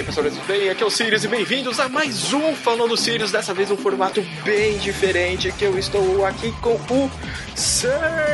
aí pessoal, tudo bem? Aqui é o Sirius e bem-vindos a mais um Falando Sirius, dessa vez um formato bem diferente, que eu estou aqui com o Sir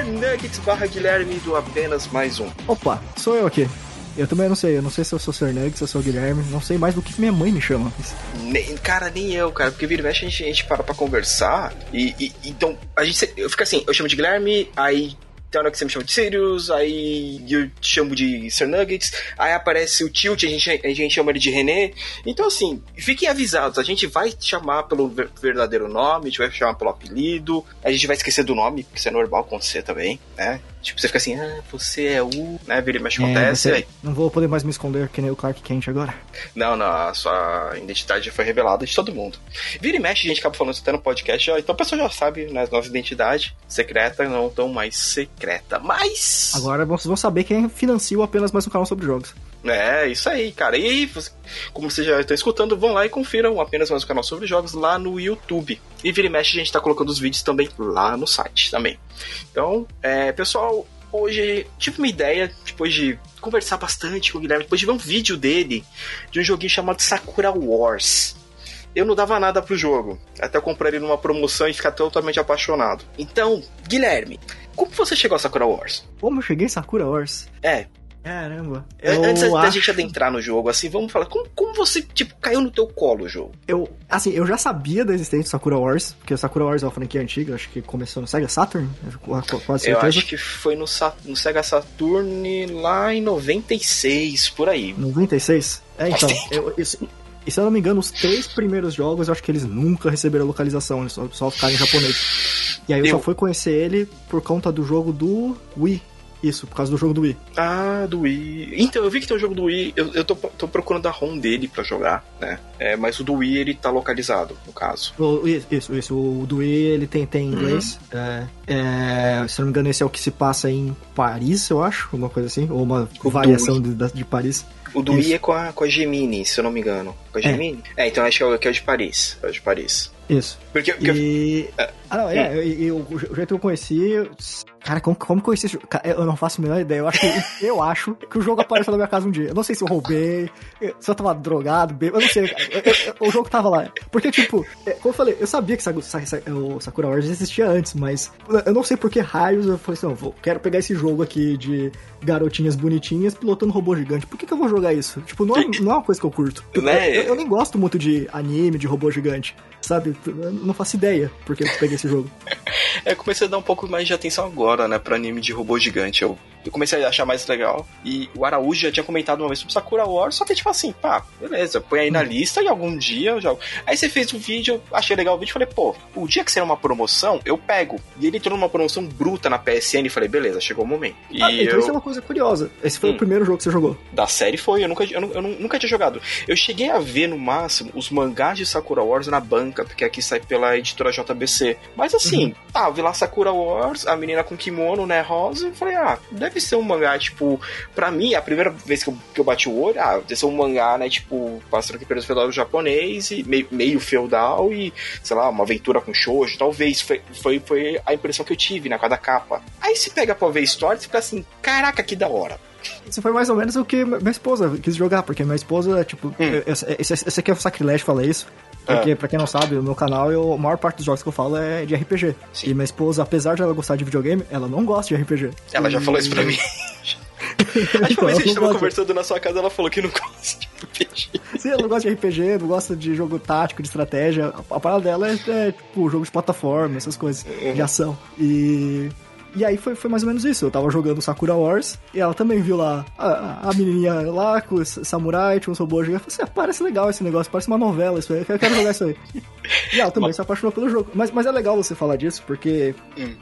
Nuggets barra Guilherme do Apenas Mais Um. Opa, sou eu aqui. Eu também não sei, eu não sei se eu sou Sir Nuggets, se eu sou Guilherme, não sei mais do que minha mãe me chama. Nem, cara, nem eu, cara, porque vira e mexe a gente, a gente para pra conversar e, e então a gente, eu fico assim, eu chamo de Guilherme, aí tem hora que você me chama de Sirius, aí eu te chamo de Sir Nuggets, aí aparece o Tilt, a gente, a gente chama ele de René. Então, assim, fiquem avisados, a gente vai chamar pelo verdadeiro nome, a gente vai chamar pelo apelido, a gente vai esquecer do nome, porque isso é normal acontecer também, né? Tipo, você fica assim, ah, você é o. né? Vira e mexe acontece. É, não vou poder mais me esconder que nem o Clark Kent agora. Não, não, a sua identidade já foi revelada de todo mundo. Vira e mexe, a gente acaba falando isso até no podcast, ó, então a pessoa já sabe, né? Nossa identidade secreta não tão mais secreta. Mas. Agora vocês vão saber quem financia apenas mais um canal sobre jogos. É, isso aí, cara. E aí, como vocês já estão escutando, vão lá e confiram apenas mais um canal sobre jogos lá no YouTube. E vira e mexe, a gente tá colocando os vídeos também lá no site também. Então, é, pessoal, hoje tive uma ideia, depois de conversar bastante com o Guilherme, depois de ver um vídeo dele de um joguinho chamado Sakura Wars. Eu não dava nada pro jogo, até eu comprar ele numa promoção e ficar totalmente apaixonado. Então, Guilherme, como você chegou a Sakura Wars? Como eu cheguei a Sakura Wars? É, Caramba. Eu Antes acho... da gente adentrar no jogo, assim, vamos falar, como, como você, tipo, caiu no teu colo o jogo? Eu, assim, eu já sabia da existência do Sakura Wars, porque o Sakura Wars é uma franquia antiga, acho que começou no Sega Saturn, quase certeza. Eu acho que foi no, no Sega Saturn lá em 96, por aí. 96? É, então, eu, isso, e se eu não me engano, os três primeiros jogos eu acho que eles nunca receberam localização, eles só, só ficaram em japonês. E aí eu, eu só fui conhecer ele por conta do jogo do Wii, isso, por causa do jogo do Wii. Ah, do Wii. Então, eu vi que tem o jogo do Wii, eu, eu tô, tô procurando a ROM dele pra jogar, né? É, mas o do Wii, ele tá localizado, no caso. O, isso, isso. O do Wii, ele tem, tem inglês. Uhum. É, é, se não me engano, esse é o que se passa em Paris, eu acho, alguma coisa assim. Ou uma o variação de, de Paris. O do Wii é com a, com a Gemini, se eu não me engano. Com a é. Gemini? É, é então acho que é o, que é o de Paris. É o de Paris. Isso. Porque, porque e... eu... Ah, não, é, e, e, o jeito que eu conheci, Cara, como, como conheci esse jogo? Eu não faço a menor ideia. Eu acho que, eu acho que o jogo apareceu na minha casa um dia. Eu não sei se eu roubei, se eu tava drogado, bêbado, eu não sei. Eu, eu, o jogo tava lá. Porque, tipo, é, como eu falei, eu sabia que o Sakura Wars existia antes, mas eu não sei por que raios eu falei assim, eu quero pegar esse jogo aqui de garotinhas bonitinhas pilotando robô gigante. Por que, que eu vou jogar isso? Tipo, não é, não é uma coisa que eu curto. Né? Eu, eu, nem gosto muito de anime, de robô gigante. Sabe? Eu não faço ideia porque eu peguei esse jogo. É, comecei a dar um pouco mais de atenção agora, né, pra anime de robô gigante. Eu, eu comecei a achar mais legal. E o Araújo já tinha comentado uma vez sobre Sakura Wars, só que tipo assim, pá, beleza, põe aí na hum. lista e algum dia eu jogo. Aí você fez o um vídeo, achei legal o vídeo, falei, pô, o dia que será uma promoção, eu pego. E ele entrou numa promoção bruta na PSN e falei, beleza, chegou o momento. E ah, então eu... isso é uma coisa curiosa. Esse foi hum. o primeiro jogo que você jogou? Da série foi, eu nunca, eu, eu, nunca tinha jogado. Eu cheguei a ver no máximo os mangás de Sakura Wars na banca, porque aqui sai pela editora JBC. Mas assim, uhum. ah, vi lá Sakura Wars, a menina com kimono, né, rosa, e falei, ah, deve ser um mangá, tipo, pra mim, a primeira vez que eu, que eu bati o olho, ah, deve ser um mangá, né, tipo, passando aqui pelo feudal japonês, e meio, meio feudal, e, sei lá, uma aventura com shoujo, talvez, foi, foi, foi a impressão que eu tive na cada capa. Aí se pega pra ver história, você fica assim, caraca, que da hora. Isso foi mais ou menos o que minha esposa quis jogar, porque minha esposa, tipo, hum. esse, esse, aqui é o sacrilégio falar isso. Porque, ah. pra quem não sabe, no meu canal, eu, a maior parte dos jogos que eu falo é de RPG. Sim. E minha esposa, apesar de ela gostar de videogame, ela não gosta de RPG. Ela e... já falou isso pra mim. Que uma vez a gente tava conversando na sua casa, ela falou que não gosta de RPG. Sim, ela não gosta de RPG, não gosta de jogo tático, de estratégia. A parada dela é, é tipo, jogo de plataforma, essas coisas, uhum. de ação. E e aí foi, foi mais ou menos isso. Eu tava jogando Sakura Wars e ela também viu lá a, a menininha lá com o samurai, tinha um robô gigante. Eu falei assim, ah, parece legal esse negócio, parece uma novela isso aí, eu quero jogar isso aí. e ela também se apaixonou pelo jogo. Mas, mas é legal você falar disso, porque hum.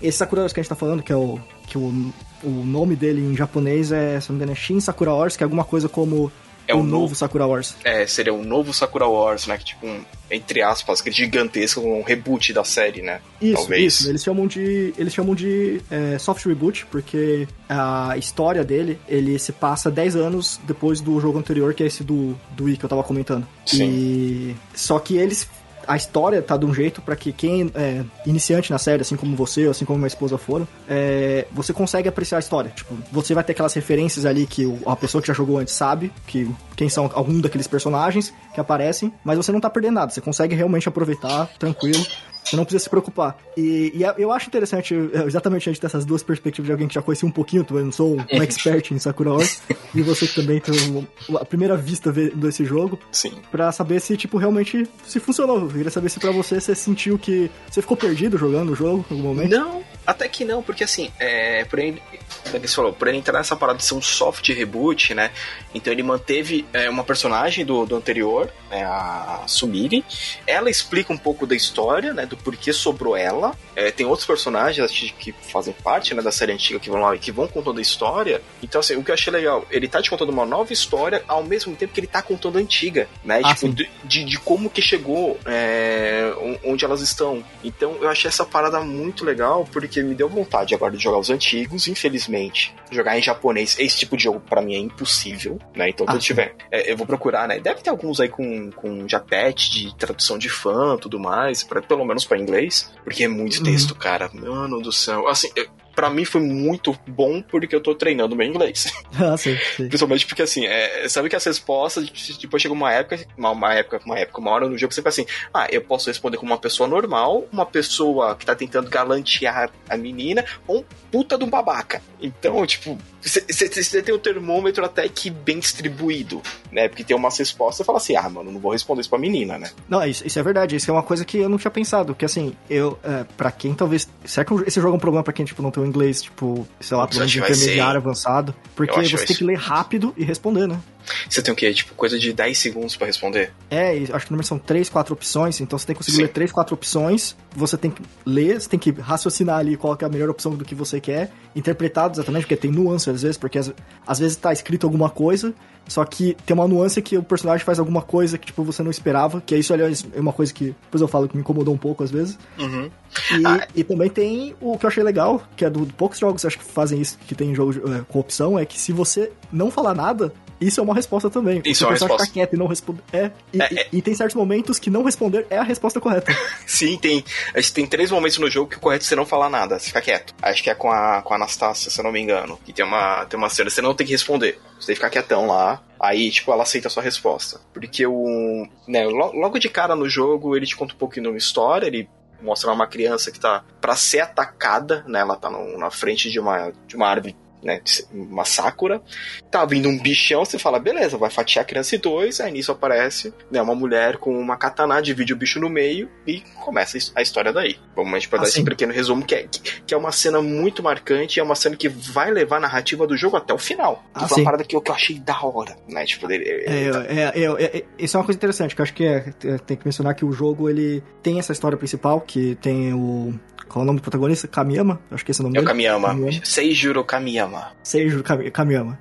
esse Sakura Wars que a gente tá falando, que é o, que o, o nome dele em japonês é, se não me engano, é Shin Sakura Wars, que é alguma coisa como é o um novo, novo Sakura Wars. É, seria um novo Sakura Wars, né? Que tipo, um, entre aspas, que gigantesco, um reboot da série, né? Isso, Talvez. isso. Eles chamam de, eles chamam de é, soft reboot, porque a história dele, ele se passa 10 anos depois do jogo anterior, que é esse do, do Wii que eu tava comentando. Sim. E... Só que eles a história tá de um jeito para que quem é iniciante na série, assim como você, assim como minha esposa foram, é, você consegue apreciar a história. Tipo, você vai ter aquelas referências ali que a pessoa que já jogou antes sabe, que quem são algum daqueles personagens que aparecem, mas você não tá perdendo nada, você consegue realmente aproveitar tranquilo. Você não precisa se preocupar. E, e, eu acho interessante é, exatamente a gente ter essas duas perspectivas de alguém que já conhecia um pouquinho, eu não sou um expert em Sakura Wars, e você que também tem a primeira vista desse jogo. Sim. Pra saber se, tipo, realmente se funcionou. Eu queria saber se pra você você sentiu que você ficou perdido jogando o jogo em algum momento. Não, até que não, porque assim, é, por ele, você falou, por ele entrar nessa parada de ser um soft reboot, né? Então ele manteve é, uma personagem do, do anterior, né, a Sumiri. Ela explica um pouco da história, né? Do porquê sobrou ela. É, tem outros personagens que fazem parte né, da série antiga que vão lá e que vão contando a história. Então, assim, o que eu achei legal, ele tá te contando uma nova história ao mesmo tempo que ele tá contando a antiga, né? Ah, tipo, de, de, de, como que chegou, é, onde elas estão. Então, eu achei essa parada muito legal, porque me deu vontade agora de jogar os antigos, infelizmente. Jogar em japonês, esse tipo de jogo para mim é impossível, né? Então, se ah, eu tiver, é, eu vou procurar, né? Deve ter alguns aí com, com japet de tradução de fã tudo mais, para pelo menos para inglês, porque é muito texto, uhum. cara. Mano do céu. Assim, para mim foi muito bom porque eu tô treinando meu inglês. Ah, sim, sim. Principalmente porque, assim, é, sabe que as respostas, depois chega uma época, uma, uma, época, uma época, uma hora no jogo você fala assim, ah, eu posso responder como uma pessoa normal, uma pessoa que tá tentando galantear a menina, ou um puta de um babaca. Então, tipo, você tem o termômetro até que bem distribuído, né? Porque tem umas respostas e fala assim, ah, mano, não vou responder isso pra menina, né? Não, isso, isso é verdade, isso é uma coisa que eu não tinha pensado, que assim, eu, é, pra quem talvez, será que esse jogo é um problema pra quem, tipo, não tem o inglês, tipo, sei lá, pelo menos intermediário, avançado? Porque você tem que ler rápido e responder, né? Você tem o quê? Tipo, coisa de 10 segundos para responder? É, acho que no número são 3, 4 opções, então você tem que conseguir Sim. ler 3, 4 opções, você tem que ler, você tem que raciocinar ali qual é a melhor opção do que você quer, interpretado exatamente, porque tem nuance às vezes, porque às, às vezes tá escrito alguma coisa, só que tem uma nuance que o personagem faz alguma coisa que, tipo, você não esperava, que é isso, aliás, é uma coisa que depois eu falo que me incomodou um pouco às vezes. Uhum. E, ah. e, também tem o que eu achei legal, que é do, do poucos jogos acho que fazem isso, que tem jogo é, com opção, é que se você não falar nada, isso é uma resposta também. Isso é uma resposta. ficar quieto e não responder. É e, é, é. e, tem certos momentos que não responder é a resposta correta. Sim, tem. A gente tem três momentos no jogo que o correto é você não falar nada, você fica quieto. Acho que é com a, com a Anastácia, se eu não me engano. E tem uma, tem uma cena, você não tem que responder. Você tem que ficar quietão lá. Aí, tipo, ela aceita a sua resposta. Porque o. Né, logo de cara no jogo, ele te conta um pouquinho de uma história, ele mostra uma criança que tá para ser atacada, né? Ela tá no, na frente de uma, de uma árvore né, uma Sakura, tá vindo um bichão, você fala, beleza, vai fatiar a criança em dois, aí nisso aparece né, uma mulher com uma katana, divide o bicho no meio e começa a história daí. Vamos a gente pode dar esse pequeno resumo, que é, que é uma cena muito marcante, é uma cena que vai levar a narrativa do jogo até o final. Ah, uma parada que eu, que eu achei da hora, né, tipo, dele... É, tá... é, é, é, isso é uma coisa interessante, que eu acho que é, tem que mencionar que o jogo, ele tem essa história principal, que tem o qual é o nome do protagonista? Kamiyama? Acho que esse é o nome é dele. O Kamiyama. Kamiyama. Seijuro Kamiyama. Seijuro Kamiyama.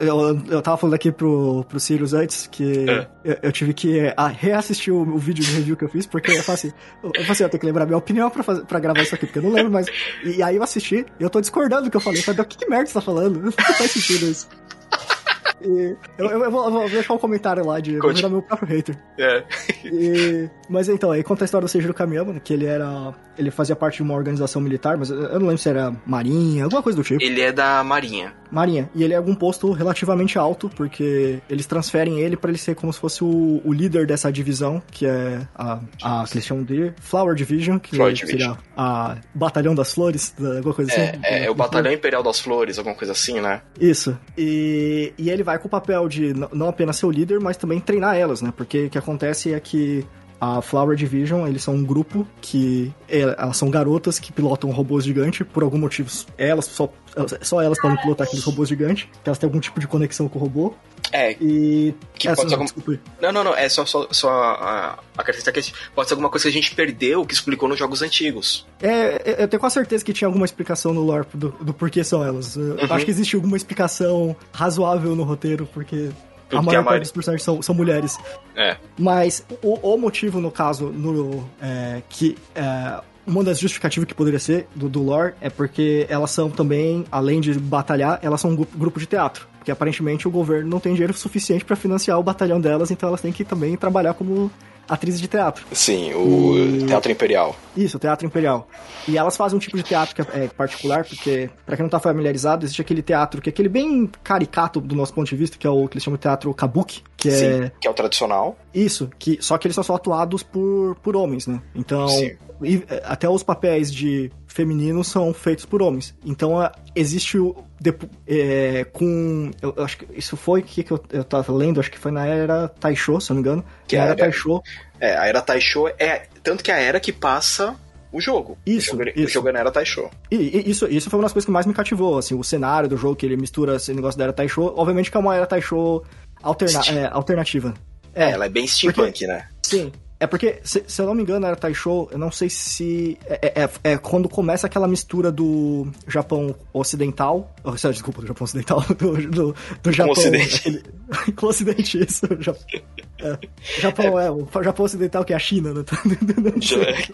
Eu, eu, eu tava falando aqui pro, pro Sirius antes que é. eu, eu, tive que é, reassistir o, o, vídeo de review que eu fiz, porque eu falei assim, eu, falei assim, eu tenho que lembrar minha opinião pra, fazer, pra gravar isso aqui, porque eu não lembro mais. E, e aí eu assisti e eu tô discordando do que eu falei. Eu falei, o que, que merda você tá falando? Não faz sentido isso. E eu, eu, eu, vou, eu, vou, deixar um comentário lá de Conte. meu próprio hater. É. E, mas então, aí conta a história do Seijiro Kamiyama, que ele era. Ele fazia parte de uma organização militar, mas eu não lembro se era Marinha, alguma coisa do tipo. Ele é da Marinha. Marinha. E ele é algum posto relativamente alto, porque eles transferem ele para ele ser como se fosse o, o, líder dessa divisão, que é a, a que eles chamam de Flower Division, que Flower seria Division. a Batalhão das Flores, alguma coisa é, assim. É, é o Batalhão Imperial das Flores, alguma coisa assim, né? Isso. E, e ele vai com o papel de não apenas ser o líder, mas também treinar elas, né? Porque o que acontece é que a Flower Division, eles são um grupo que é, elas são garotas que pilotam robôs gigantes por algum motivo. Elas só só elas podem pilotar aqueles robôs gigantes, que elas têm algum tipo de conexão com o robô. É. E. Que pode ser. Não, não, não. É só, só, só a, acrescentar que pode ser alguma coisa que a gente perdeu que explicou nos jogos antigos. É, eu tenho quase certeza que tinha alguma explicação no lore do, do porquê são elas. Uhum. Acho que existe alguma explicação razoável no roteiro, porque a maior parte dos personagens são, são mulheres. É. Mas o, o motivo, no caso, no, é, que é, uma das justificativas que poderia ser do, do lore é porque elas são também, além de batalhar, elas são um grupo de teatro. Porque aparentemente o governo não tem dinheiro suficiente para financiar o batalhão delas, então elas têm que também trabalhar como atrizes de teatro. Sim, o e... Teatro Imperial. Isso, o Teatro Imperial. E elas fazem um tipo de teatro que é, é particular, porque, para quem não tá familiarizado, existe aquele teatro que é aquele bem caricato do nosso ponto de vista, que é o que eles chamam de teatro kabuki, que Sim, é... que é o tradicional. Isso, que só que eles são só atuados por, por homens, né? Então, e, é, até os papéis de femininos são feitos por homens. Então, é, existe o... É, com... Eu, eu, acho que isso foi o que, que eu, eu tava lendo, acho que foi na era Taisho, se eu não me engano. Que a era, era Taisho... É, a era Taisho é... Tanto que a era que passa o jogo. Isso, o jogo, isso. O jogo era Taisho. E, e, isso, isso foi uma das coisas que mais me cativou, assim, o cenário do jogo, que ele mistura esse negócio da era Taisho. Obviamente que é uma era Taisho alterna é, alternativa. É, ela é bem steampunk, porque, né? Sim, é porque, se, se, eu não me engano, era Taisho, eu não sei se. É, é, é, é quando começa aquela mistura do Japão ocidental. Oh, desculpa, do Japão ocidental. Do, do, do Japão. Com o ocidente. Aquele, com o ocidente, isso. Japão, é, Japão, é. o Japão ocidental que é a China, né?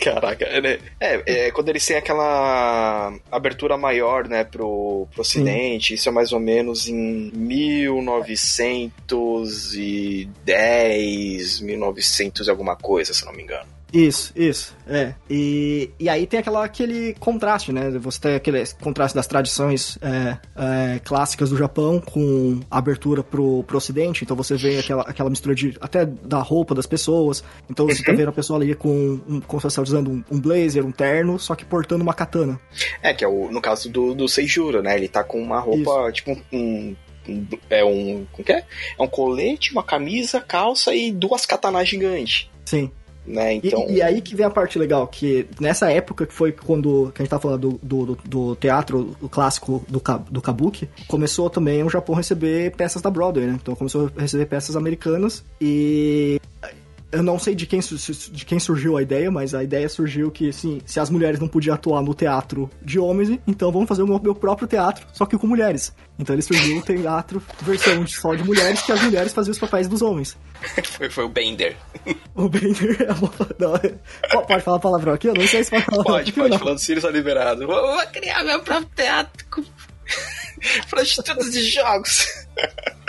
Caraca, é, é, quando eles têm aquela abertura maior, né, pro, pro ocidente, Sim. isso é mais ou menos em 1910, 1900 e alguma coisa coisa, se não me engano. Isso, isso, é. E, e aí tem aquela, aquele contraste, né? Você tem aquele contraste das tradições é, é, clássicas do Japão com a abertura pro, pro ocidente, então você vê aquela, aquela mistura de até da roupa das pessoas, então você tá uhum. tá vendo a pessoa ali com, um, como se usando um, um, blazer, um terno, só que portando uma katana. É, que é o, no caso do, do Seijuro, né? Ele tá com uma roupa, isso. tipo um, um é um. Como que é? É um colete, uma camisa, calça e duas katanas gigantes. Sim. Né, então... E, e, aí que vem a parte legal, que nessa época que foi quando que a gente tá falando do, do, do teatro o clássico do, do Kabuki, começou também o Japão receber peças da Broadway, né? Então começou a receber peças americanas e eu não sei de quem, de quem surgiu a ideia, mas a ideia surgiu que, assim, se as mulheres não podiam atuar no teatro de homens, então vamos fazer o meu próprio teatro, só que com mulheres. Então ele surgiu o teatro versão só de mulheres, que as mulheres faziam os papéis dos homens. foi, foi o Bender. O Bender é uma... não, é- Pode falar palavrão aqui? Eu não sei se pode falar Pode, pode, não. falando Sirius liberado. Vou, vou criar meu próprio teatro com... para estudos de jogos.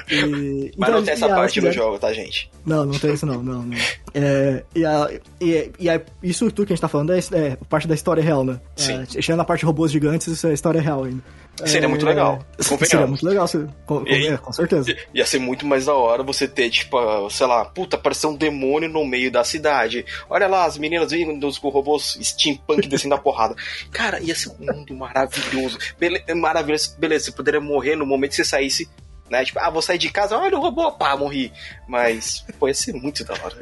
E, Mas então, não tem essa parte no jogo, tá, gente? Não, não tem isso não, não. não. É, e, a, e, e a, isso tudo que a gente tá falando é, é parte da história real, né? Sim. É, chegando na parte de robôs gigantes, isso é história real ainda. Seria é, muito legal. Seria muito legal, com, e, é, com certeza. Ia ser muito mais da hora você ter, tipo, sei lá, puta, apareceu um demônio no meio da cidade. Olha lá, as meninas vindo com robôs steampunk descendo a porrada. Cara, ia ser um mundo maravilhoso. Bele maravilhoso. Beleza, você poderia morrer no momento que você saísse né? Tipo, ah, vou sair de casa, olha o robô, pá, morri. Mas, pô, ia ser muito da hora.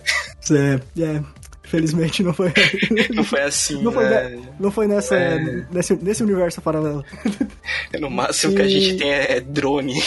É, é. Felizmente não foi. Não foi assim, não foi, né? não foi nessa, é... nesse, nesse universo paralelo. No máximo e... que a gente tem é drone.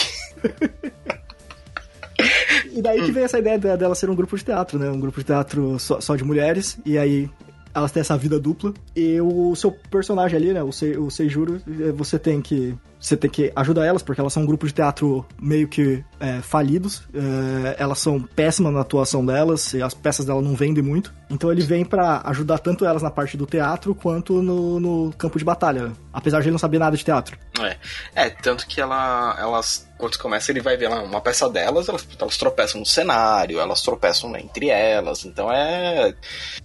E daí que vem essa ideia dela ser um grupo de teatro, né? Um grupo de teatro só, só de mulheres. E aí elas têm essa vida dupla. E o seu personagem ali, né? O, Se, o Seijuro, você tem que você tem que ajudar elas, porque elas são um grupo de teatro meio que é, falidos. É, elas são péssimas na atuação delas, e as peças dela não vendem muito. Então ele vem para ajudar tanto elas na parte do teatro quanto no, no, campo de batalha, apesar de ele não saber nada de teatro. É, é tanto que ela, elas, quando começa, ele vai ver lá uma peça delas, elas, elas tropeçam no cenário, elas tropeçam né, entre elas, então é.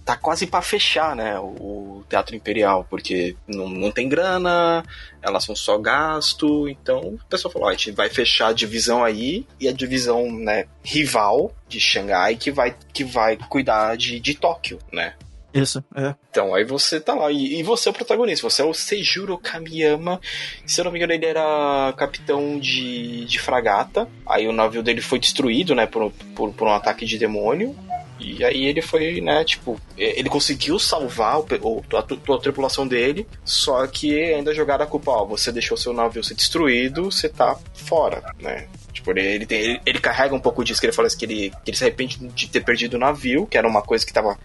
tá quase para fechar, né, o, Teatro Imperial, porque não, não tem grana, elas são só então o pessoal falou, a gente vai fechar a divisão aí e a divisão, né, rival de Xangai que vai, que vai cuidar de, de Tóquio, né? Isso, é. Então, aí você tá lá. E, e, você é o protagonista. Você é o Seijuro Kamiyama. Se eu não me engano, ele era capitão de, de fragata. Aí o navio dele foi destruído, né? Por, por, por um ataque de demônio. E aí ele foi, né, tipo, ele conseguiu salvar o, o, a, a, a tripulação dele, só que ainda jogaram a culpa, ó, você deixou seu navio ser destruído, você tá fora, né? Tipo, ele, ele, tem, ele, ele, carrega um pouco disso, que ele fala assim, que ele, que ele se arrepende de ter perdido o navio, que era uma coisa que tava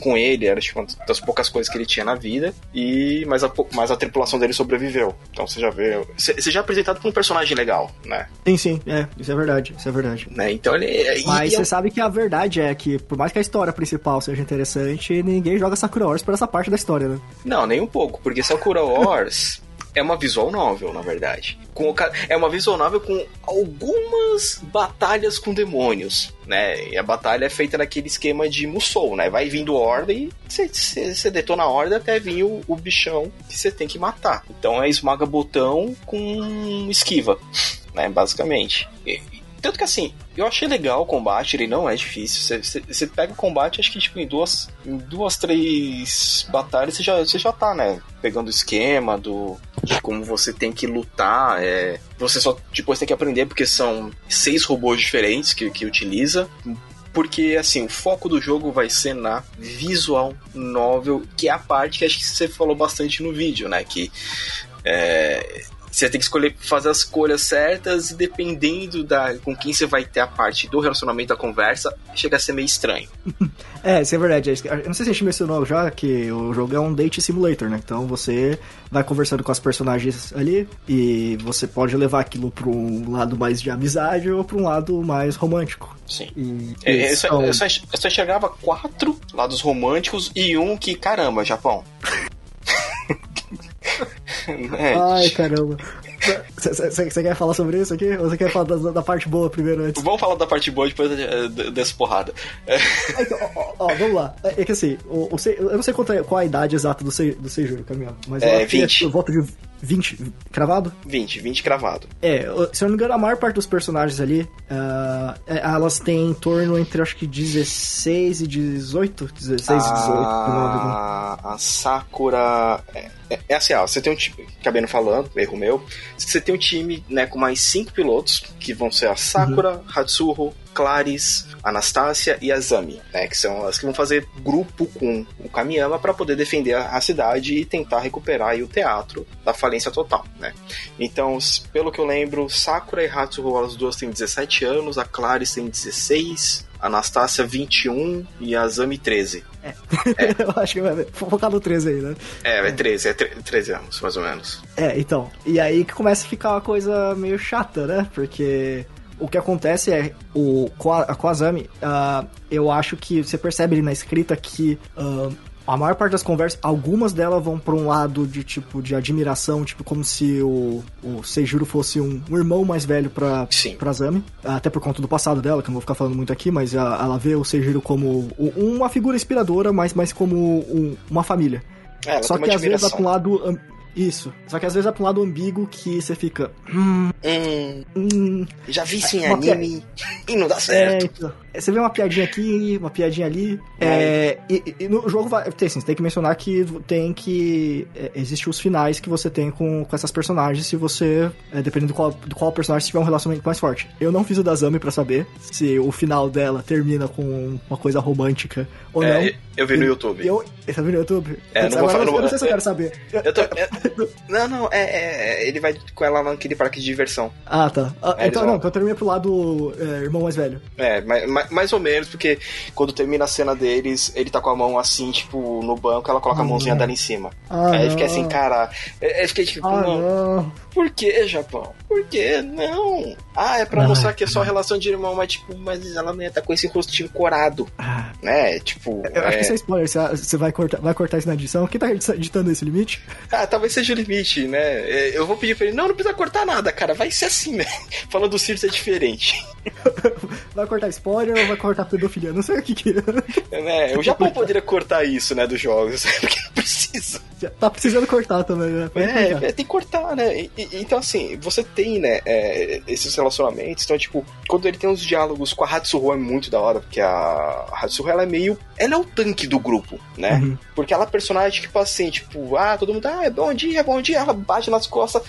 com ele, era tipo, uma das poucas coisas que ele tinha na vida, e mas a, mas a tripulação dele sobreviveu. Então você já vê. Você já é apresentado como um personagem legal, né? Sim, sim, é, isso é verdade, isso é verdade. Né? Então ele. Mas você é... sabe que a verdade é que, por mais que a história principal seja interessante, ninguém joga Sakura Wars por essa parte da história, né? Não, nem um pouco, porque Sakura Wars. É uma visual novel, na verdade. Com, é uma visual novel com algumas batalhas com demônios, né? E a batalha é feita naquele esquema de Musou, né? Vai vindo horda e você detona a horda até vir o, o bichão que você tem que matar. Então é esmaga botão com esquiva, né? Basicamente. E, tanto que assim, eu achei legal o combate, ele não é difícil. Você pega o combate, acho que tipo, em duas, em duas três batalhas você já, você já tá, né? Pegando o esquema do, de como você tem que lutar. É, você só depois tem que aprender, porque são seis robôs diferentes que, que utiliza porque assim, o foco do jogo vai ser na visual novel, que é a parte que acho que você falou bastante no vídeo, né? Que é, você tem que escolher, fazer as escolhas certas e dependendo da com quem você vai ter a parte do relacionamento da conversa, chega a ser meio estranho. é, isso é verdade. Eu não sei se a gente mencionou já que o jogo é um date simulator, né? Então você vai conversando com as personagens ali e você pode levar aquilo para um lado mais de amizade ou para um lado mais romântico. Sim. E, é, eu, só, eu, só, eu só enxergava quatro lados românticos e um que, caramba, Japão. É. Ai, caramba. Você quer falar sobre isso aqui? Ou você quer falar da, da, parte boa primeiro antes? Vamos falar da parte boa depois dessa porrada. É. Então, ó, ó, vamos lá. É, é que assim, o, o, eu não sei qual, é, qual a idade exata do, Se, do Seijuro, caminhão, mas é, 20. eu volto de 20 cravado? 20, 20 cravado. É, se eu não me engano, a maior parte dos personagens ali, uh, elas têm em torno entre acho que 16 e 18? 16 e 18. A, a Sakura. É, é, é assim, ó, você tem um time. Acabei não falando, erro meu. Você tem um time né, com mais 5 pilotos, que vão ser a Sakura, uhum. Claris, Anastácia e Azami, né, que são as que vão fazer grupo com o Kamiyama para poder defender a, cidade e tentar recuperar o teatro da falência total, né? Então, pelo que eu lembro, Sakura e Hatsuho, as duas têm 17 anos, a Claris tem 16, Anastácia 21 e a Azami 13. É. é. eu acho que vai focar no 13 aí, né? É, é 13, é 13 anos, mais ou menos. É, então. E aí que começa a ficar uma coisa meio chata, né? Porque o que acontece é, o, com a, com a Zami, uh, eu acho que você percebe ali na escrita que uh, a maior parte das conversas, algumas delas vão para um lado de tipo de admiração, tipo como se o, o Seijuro fosse um, um irmão mais velho pra, Sim. pra Zami, até por conta do passado dela, que eu não vou ficar falando muito aqui, mas a, ela vê o Seijuro como uma figura inspiradora, mas, mas como um, uma família. É, Só que às vezes vai pra um lado isso. Só que às vezes é pra um lado ambíguo que você fica. Hum, hum, hum. Já vi isso em anime e não dá é, certo. É, então. Você vê uma piadinha aqui, uma piadinha ali. É, e, e, no jogo vai. Tem, assim, tem que mencionar que tem que. É, Existem os finais que você tem com, com essas personagens, se você. É, dependendo do qual, do qual personagem tiver um relacionamento mais forte. Eu não fiz o da Zami pra saber se o final dela termina com uma coisa romântica ou é, não. Eu vi no YouTube. Eu, você viu no YouTube? É, não, vou falar, eu não sei se eu quero saber. Eu tô, não, não, é, é, ele vai com ela naquele parque de diversão. Ah, tá. Ah, então, não, então eu terminei pro lado é, irmão mais velho. É, mas, mais ou menos, porque quando termina a cena deles, ele tá com a mão assim, tipo, no banco, ela coloca ah, a mãozinha dela em cima. Ah, Aí eu fiquei assim, cara. Eu fiquei tipo, ah, não. não. Por que, Japão? Por que? Não. Ah, é pra mostrar que é só relação de irmão, mas tipo, mas ela não ia tá com esse rostinho corado. Ah. Né? Tipo. Eu é... acho que isso é spoiler. Você vai cortar, vai cortar isso na edição. Quem tá editando esse limite? Ah, talvez seja o limite, né? É, eu vou pedir pra ele, não, não precisa cortar nada, cara. Vai ser assim, né? Falando do Sirius é diferente. vai cortar spoiler ou vai cortar pedofilia? Não sei o que que é. Né? O Japão poderia cortar isso, né, dos jogos, porque não precisa. Tá precisando cortar também, né? É, é, tem que cortar, né? E, e, então, assim, você tem, né, é, esses relacionamentos. Então, tipo, quando ele tem uns diálogos com a Hatsuho é muito da hora, porque a Hatsuho, ela é meio... Ela é o tanque do grupo, né? Uhum. Porque ela é personagem, tipo assim, tipo, ah, todo mundo, ah, é bom dia, bom dia. Ela bate nas costas,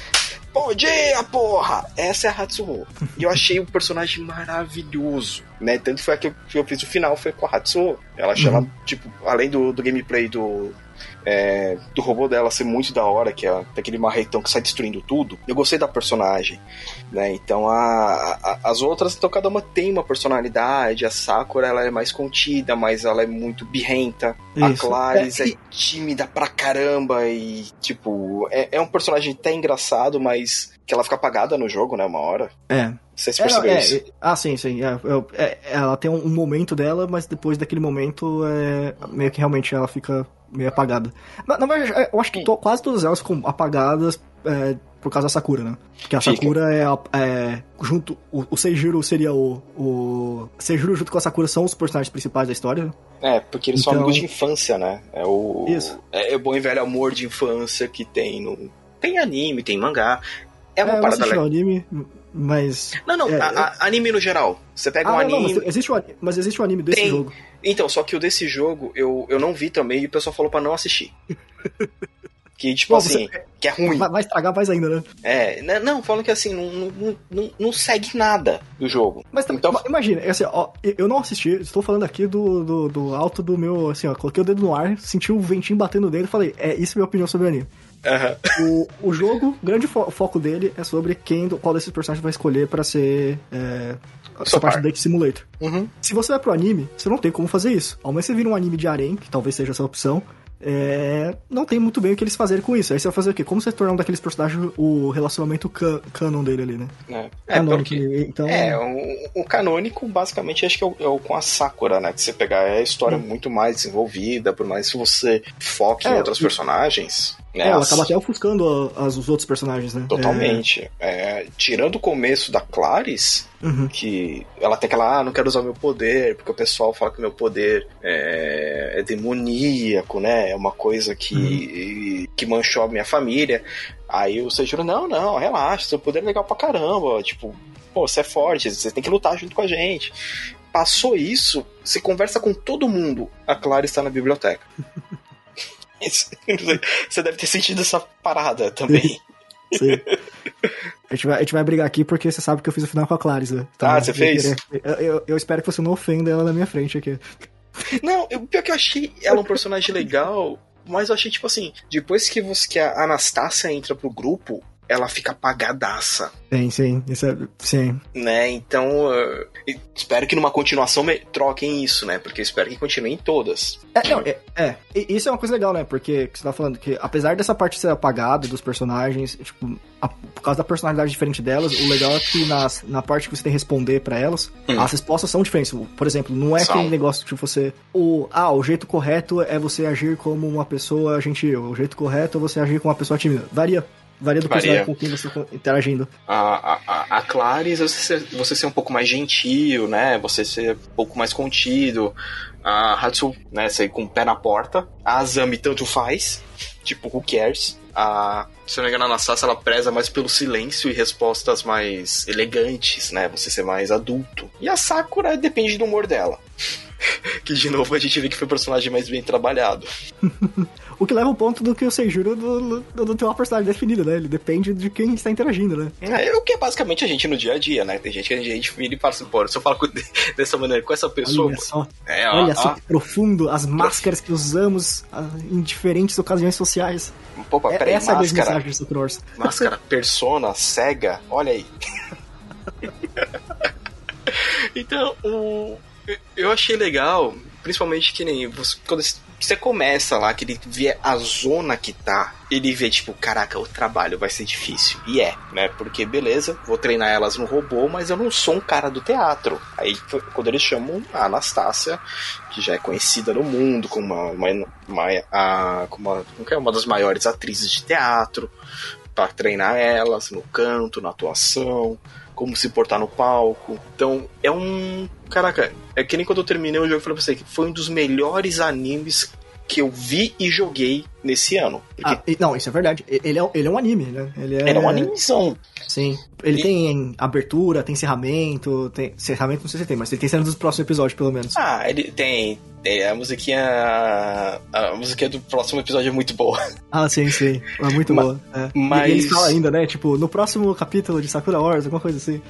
Bom dia, porra! Essa é a Hatsuho. E eu achei o personagem maravilhoso, né? Tanto foi a que eu, que eu fiz o final, foi com a Hatsuho. Ela chama, uhum. tipo, além do, do gameplay do, é, do robô dela ser muito da hora, que é aquele marretão que sai destruindo tudo. Eu gostei da personagem, né? Então a, a, as outras, então cada uma tem uma personalidade. A Sakura ela é mais contida, mas ela é muito birrenta. Isso. A Clarice é, é, tímida pra caramba e tipo é, é um personagem até engraçado, mas que ela fica apagada no jogo, né? Uma hora. É. Você se percebeu é, isso? É, ah, sim, sim. É, é, ela tem um, momento dela, mas depois daquele momento, é, meio que realmente ela fica meio apagada. Na, na verdade, eu acho que to, quase todas elas ficam apagadas é, por causa da Sakura, né? Porque a Fica. Sakura é, é junto. O, o Seijiro seria o. O Seijiro junto com a Sakura são os personagens principais da história. né? É, porque eles são Então- amigos de infância, né? É o. Isso. É, é o bom e velho amor de infância que tem no. Tem anime, tem mangá. É uma É, não parada legal. anime, mas. Não, não, é, a- a- anime no geral. Você pega um Ah, não, anime. mas existe anime, mas existe o anime desse Tem. jogo. Então, só que o desse jogo eu, eu não vi também e o pessoal falou pra não assistir. Que, tipo assim, que é ruim. Vai, vai estragar mais ainda, né? É, né, não, falam que assim, não, não, não, não segue nada do jogo. Mas também, Então- ma- imagina, assim, ó, eu não assisti, estou falando aqui do, do, do alto do meu, assim, ó, coloquei o dedo no ar, senti o ventinho batendo no dedo e falei, é, isso é minha opinião sobre o anime. Aham. O, o jogo, o grande fo- foco dele é sobre quem, qual desses personagens vai escolher pra ser é, a sua parte par. do Date Simulator. Uhum. Se você vai pro anime, você não tem como fazer isso. Ao menos você vira um anime de harem, que talvez seja essa opção, é, não tem muito bem o que eles fazerem com isso. Aí você vai fazer o quê? Como você tornar um daqueles personagens o relacionamento can- canon dele ali, né? É, é Canônico, porque. então... É, o, o canônico, basicamente, acho que é o, é o com a Sakura, né? Que você pegar é a história muito mais desenvolvida, por mais que você foque em É, outros e- personagens. Né? É, ela acaba até ofuscando as- os outros personagens, né? Totalmente. É, tirando o começo da Clarice, É, uhum. que ela tem aquela, ah, não quero usar o meu poder, porque o pessoal fala que meu poder é, é demoníaco, né? É uma coisa que, que manchou a minha família. Aí o Seijiro, não, não, relaxa, seu poder é legal pra caramba. Tipo, pô, você é forte, você tem que lutar junto com a gente. Passou isso, você conversa com todo mundo. A Clara está na biblioteca. Você deve ter sentido essa parada também. Sim. A gente, vai, a gente vai brigar aqui porque você sabe que eu fiz o final com a Clarice, né? Então, Ah, você eu fez? queria- Eu, eu- eu espero que você não ofenda ela na minha frente aqui. Não, eu, pior que eu achei ela um personagem legal, mas eu achei, tipo assim, depois que, você, que a Anastácia entra pro grupo, ela fica apagadaça, Sim, sim. Isso é, sim. né? Então, uh, espero que numa continuação me- troquem isso, né? Porque espero que continuem todas. É, não, é, é. E isso é uma coisa legal, né? Porque que você tá falando que, apesar dessa parte ser apagada dos personagens, tipo, a- por causa da personalidade diferente delas, o legal é que nas, na parte que você tem que responder pra elas, Hum. as respostas são diferentes. Por exemplo, não é São. aquele negócio de você. O, ah, o jeito correto é você agir como uma pessoa gentil. O jeito correto é você agir como uma pessoa tímida. Varia. Varia do Varia. personagem com quem você tá interagindo. A, a, a- Clarice, você ser, você ser um pouco mais gentil, né? Você ser um pouco mais contido. A Hatsu, né? Ser com o pé na porta. A Azami tanto faz. Tipo, who cares? A, se eu não me engano, a Anastasia, ela preza mais pelo silêncio e respostas mais elegantes, né? Você ser mais adulto. E a Sakura depende do humor dela. que, de novo, a gente vê que foi o personagem mais bem trabalhado. O que leva ao ponto do que o Seijuro do, do, do ter uma personalidade definida, né? Ele depende de quem está interagindo, né? É, o que é basicamente a gente no dia a dia, né? Tem gente que a gente vira e fala assim, pô, se eu falar com- dessa maneira com essa pessoa... Olha só. É, ó, Olha só ó, que profundo, as máscaras que usamos ah, em diferentes ocasiões sociais. Pô, É- peraí, Essa é a minha máscara, Super Wars. máscara, persona, cega, olha aí. então, o, eu achei legal, principalmente que nem você, quando você começa lá, que ele vê a zona que tá, ele vê tipo, caraca, o trabalho vai ser difícil. E é, né? Porque beleza, vou treinar elas no robô, mas eu não sou um cara do teatro. Aí quando eles chamam a Anastácia, que já é conhecida no mundo como uma, uma, uma, a, como uma, é? uma das maiores atrizes de teatro, para treinar elas no canto, na atuação, como se portar no palco. Então, é um. Caraca, é que nem quando eu terminei o jogo, eu falei pra você que foi um dos melhores animes que eu vi e joguei nesse ano. Porque Ah, não, isso é verdade. Ele é, ele é um anime, né? Ele é, era um animezão. Sim. Ele E- tem abertura, tem encerramento, tem. Encerramento não sei se tem, mas ele tem cena dos próximos episódios, pelo menos. Ah, ele tem. Tem a musiquinha. A musiquinha do próximo episódio é muito boa. Ah, sim, sim. É muito Ma- boa. É. mas- E eles falam ainda, né? Tipo, no próximo capítulo de Sakura Wars, alguma coisa assim.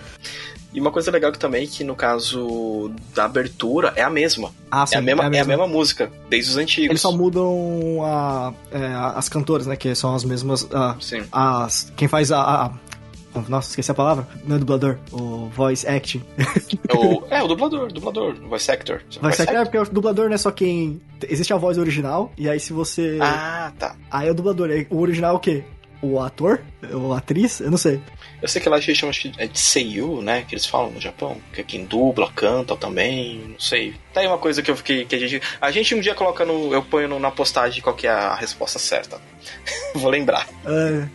E uma coisa legal que também, que no caso da abertura, é a mesma. Ah, sim. é, a mesma, é a mesma música, desde os antigos. Eles só mudam a, é, as cantoras, né? Que são as mesmas. ah, Sim. as, quem faz a, a- a- Nossa, esqueci a palavra. Não é dublador. O voice acting. O, é, o dublador, dublador, voice actor. Voice acting é porque o dublador não é só quem. Existe a voz original, e aí se você. Ah, tá. Aí é o dublador. O original é o quê? O ator? Ou a atriz? Eu não sei. Eu sei que lá a gente chama é de Seiyu, né? Que eles falam no Japão. Que é quem dubla, canta também, não sei. Tá aí uma coisa que eu fiquei. Que a gente. A gente um dia coloca no. Eu ponho no- na postagem qual que é a resposta certa. Vou lembrar. É,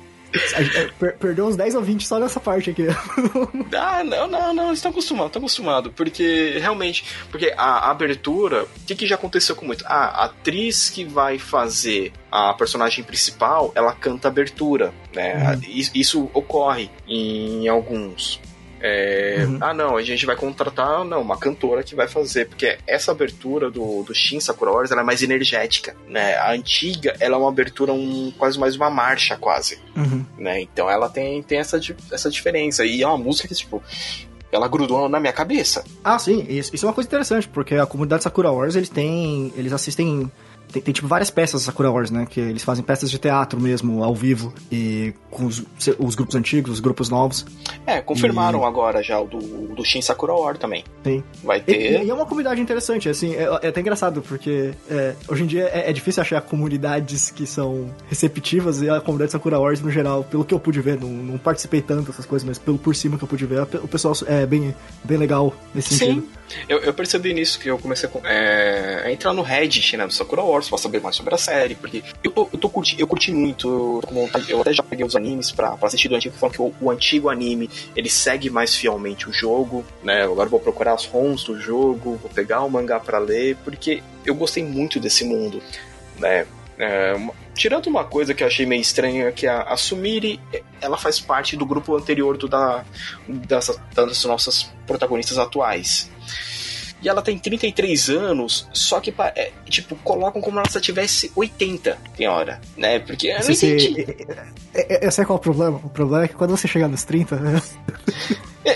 Per perdeu uns 10 ou 20 só nessa parte aqui. ah, não, não, não, estão acostumados, estão acostumados. Porque realmente, porque a, a abertura, o que, que já aconteceu com muito? Ah, a atriz que vai fazer a personagem principal, ela canta abertura, né? Uhum. Isso, isso ocorre em alguns. É, uhum. Ah, não, a gente vai contratar não, uma cantora que vai fazer, porque essa abertura do, do Shin Sakura Wars ela é mais energética, né? A antiga, ela é uma abertura um, quase mais uma marcha, quase, uhum. né? Então ela tem, tem essa, essa diferença. E é uma música que, tipo, ela grudou na minha cabeça. Ah, sim, isso, isso é uma coisa interessante, porque a comunidade Sakura Wars, eles têm, eles assistem tem, tem, tipo várias peças Sakura Wars, né? Que eles fazem peças de teatro mesmo, ao vivo, e com os, os grupos antigos, os grupos novos. É, confirmaram e... agora já o do, do Shin Sakura Wars também. Sim. Vai ter. E, e, é uma comunidade interessante, assim, é, é até engraçado, porque é, hoje em dia é, é, difícil achar comunidades que são receptivas, e a comunidade Sakura Wars, no geral, pelo que eu pude ver, não, não participei tanto dessas coisas, mas pelo por cima que eu pude ver, o pessoal é bem, bem legal nesse Sim. sentido. Eu, eu percebi nisso que eu comecei a, é, a entrar no Reddit, né, do Sakura Wars, pra saber mais sobre a série, porque eu, tô, eu, tô curti, eu curti muito, eu até já peguei os animes pra, pra assistir do antigo, falando que o, o, antigo anime, ele segue mais fielmente o jogo, né, agora vou procurar as ROMs do jogo, vou pegar o mangá para ler, porque eu gostei muito desse mundo, né, é, uma, tirando uma coisa que eu achei meio estranha, que a, a Sumiri, ela faz parte do grupo anterior do, da, das, das nossas protagonistas atuais. E ela tem 33 anos, só que, é, tipo, colocam como se ela tivesse 80 tem hora, né? Porque eu não entendi. Eu sei qual é o problema. O problema é que quando você chegar nos 30. Né?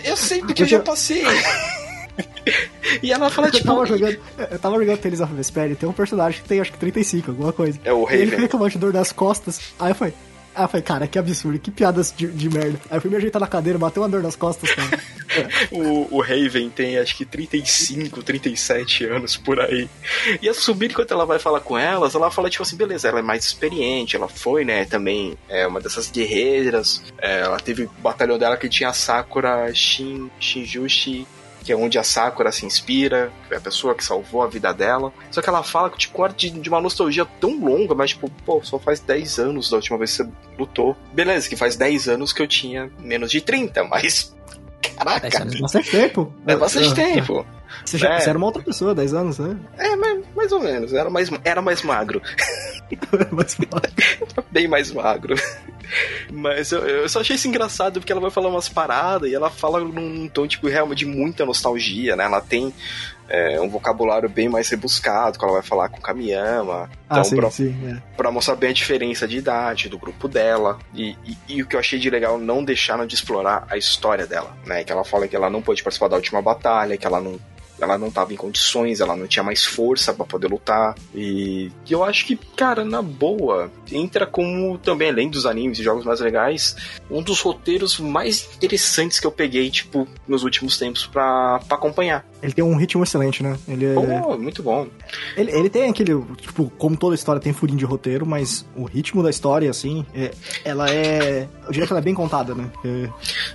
eu sei, porque eu já passei. E ela fala, tipo. Eu tava jogando, eu tava jogando Tales of Vesperia, tem um personagem que tem acho que 35, alguma coisa. É o rei. Ele fica com uma dor nas costas. Aí eu falei. Aí eu falei, cara, que absurdo, que piadas de, de merda. Aí eu fui me ajeitar na cadeira, bateu uma dor nas costas, cara. o, o Raven tem acho que 35, 37 anos por aí. E a Subir, enquanto ela vai falar com elas, ela fala, tipo assim, beleza, ela é mais experiente, ela foi, né, também é uma dessas guerreiras. É, ela teve o batalhão dela que tinha a Sakura Shin, Shinjushi que é onde a Sakura se inspira, é a pessoa que salvou a vida dela. Só que ela fala que, tipo, de, de uma nostalgia tão longa, mas, tipo, pô, só faz 10 anos da última vez que você lutou. Beleza, que faz 10 anos que eu tinha menos de 30, mas. Caraca! É bastante tempo. É bastante tempo. Você, já, é. você era uma outra pessoa, 10 anos, né? É, mais, mais ou menos. Era mais, era mais magro. mais magro. Bem mais magro. Mas eu, eu, só achei isso engraçado porque ela vai falar umas paradas e ela fala num tom, tipo, realmente de muita nostalgia, né? Ela tem é, um vocabulário bem mais rebuscado, quando ela vai falar com o Kamiyama. Ah, então, sim, pra, sim, é. pra mostrar bem a diferença de idade do grupo dela. E, e, e, o que eu achei de legal, não deixaram de explorar a história dela, né? Que ela fala que ela não pôde participar da última batalha, que ela não ela não estava em condições, ela não tinha mais força para poder lutar. E eu acho que, cara, na boa, entra como também, além dos animes e jogos mais legais, um dos roteiros mais interessantes que eu peguei, tipo, nos últimos tempos para acompanhar. Ele tem um ritmo excelente, né? Ele é... Oh, muito bom. Ele, ele tem aquele, tipo, como toda história tem furinho de roteiro, mas o ritmo da história, assim, é, ela é. Eu diria que ela é bem contada, né? É...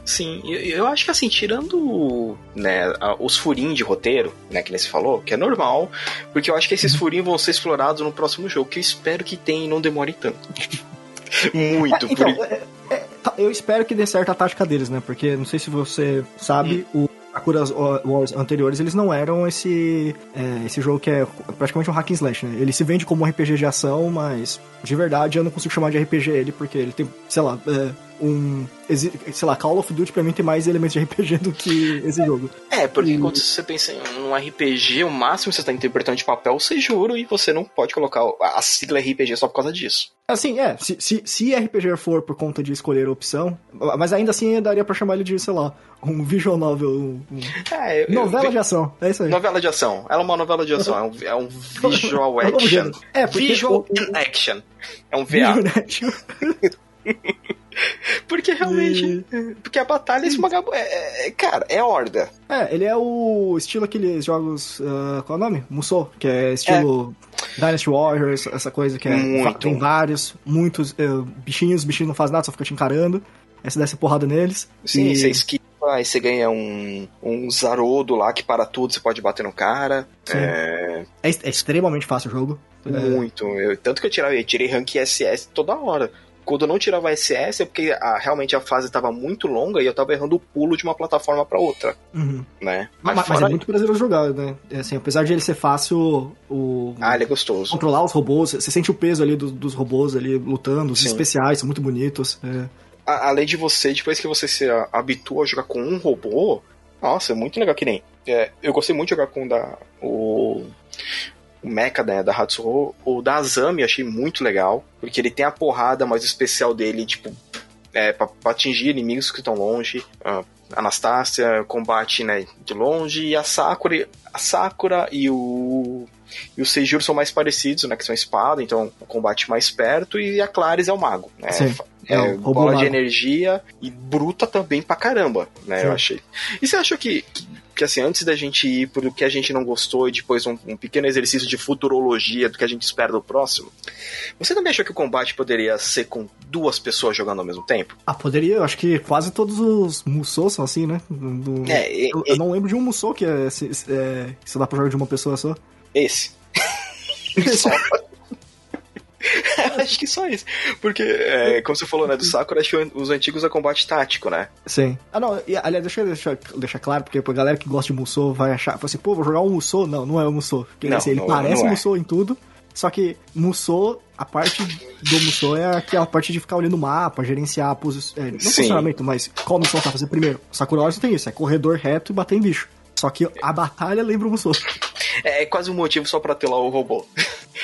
Sim, eu, eu, acho que assim, tirando né, os furinhos de roteiro, né, que nem se falou, que é normal, porque eu acho que esses uhum. furinhos vão ser explorados no próximo jogo, que eu espero que tenha e não demore tanto. Muito, é, então, por... é, é, tá, eu espero que dê certo a tática deles, né? Porque não sei se você sabe, hum. o Sakura Wars anteriores, eles não eram esse, é, esse jogo que é praticamente um hack and slash, né? Ele se vende como um RPG de ação, mas de verdade eu não consigo chamar de RPG ele, porque ele tem, sei lá, é, um. Sei lá, Call of Duty pra mim tem mais elementos de RPG do que esse jogo. É, porque e... quando você pensa em um RPG, o máximo que você tá interpretando de papel, você juro, e você não pode colocar a sigla RPG só por causa disso. Assim, é, se, se, se RPG for por conta de escolher a opção, mas ainda assim daria pra chamar ele de, sei lá, um visual novel. Um, é, eu, novela eu, de ação, é isso aí. Novela de ação. Ela é uma novela de ação, é um, é um visual action. É, visual o, action. É um VA. Porque realmente. E... Porque a batalha esse magabu, é, é, é, Cara, é horda. É, ele é o estilo aqueles jogos. Uh, qual é o nome? Musou, que é estilo é. Dynasty Warriors, essa coisa que é. Muito. Tem vários, muitos uh, bichinhos, os bichinhos não faz nada, só fica te encarando. Aí você desce porrada neles. Sim, e... você esquiva, aí você ganha um, um Zarodo lá que para tudo, você pode bater no cara. É... é... é extremamente fácil o jogo. Muito. Eu, tanto que eu tirei, eu tirei rank SS toda hora quando eu não tirava SS é porque a, realmente a fase estava muito longa e eu tava errando o pulo de uma plataforma para outra, Uhum. né? Mas, mas fora- é muito prazeroso jogar, né? É Assim, apesar de ele ser fácil, o. Ah, ele é gostoso. Controlar os robôs, você sente o peso ali do- dos robôs ali lutando, os Sim. especiais são muito bonitos. é. A- além de você, depois que você se habitua a jogar com um robô, nossa, é muito legal que nem. é, eu gostei muito de jogar com o da, o, o Mecha né, da Hatsuho. O da Azami eu achei muito legal, porque ele tem a porrada mais especial dele, tipo, é, pra, pra atingir inimigos que estão longe. A Anastácia combate né, de longe, e a Sakura, a Sakura e o. E o Seijuro são mais parecidos, né? Que são espada, então o combate mais perto, e a Claris é o mago. Né? Sim. É, É bola de energia e bruta também pra caramba, né? Sim. Eu achei. E você achou que, que, que, assim, antes da gente ir pro que a gente não gostou e depois um, um pequeno exercício de futurologia do que a gente espera do próximo, você também achou que o combate poderia ser com duas pessoas jogando ao mesmo tempo? Ah, poderia, eu acho que quase todos os Musou são assim, né? Do- É, e- eu, eu não lembro de um Musou que é, se- se- é, só dá pra jogar de uma pessoa só. Esse. Só. acho que só isso. Porque, é, como você falou, né, do Sakura, acho que os antigos é combate tático, né? Sim. Ah, não, e, aliás, deixa eu deixar, deixar claro, porque a galera que gosta de Musou vai achar, fala assim, pô, vou jogar um Musou. Não, não é um Musou. Porque Não, assim, ele não- parece não é. Musou em tudo, só que Musou, a parte do Musou é aquela parte de ficar olhando o mapa, gerenciar a posição. É, não Sim. posicionamento, mas qual missão tá fazendo primeiro. Sakura Wars não tem isso, é corredor reto e bater em bicho. Só que a batalha lembra o Musou. É, é quase um motivo só pra ter lá o robô.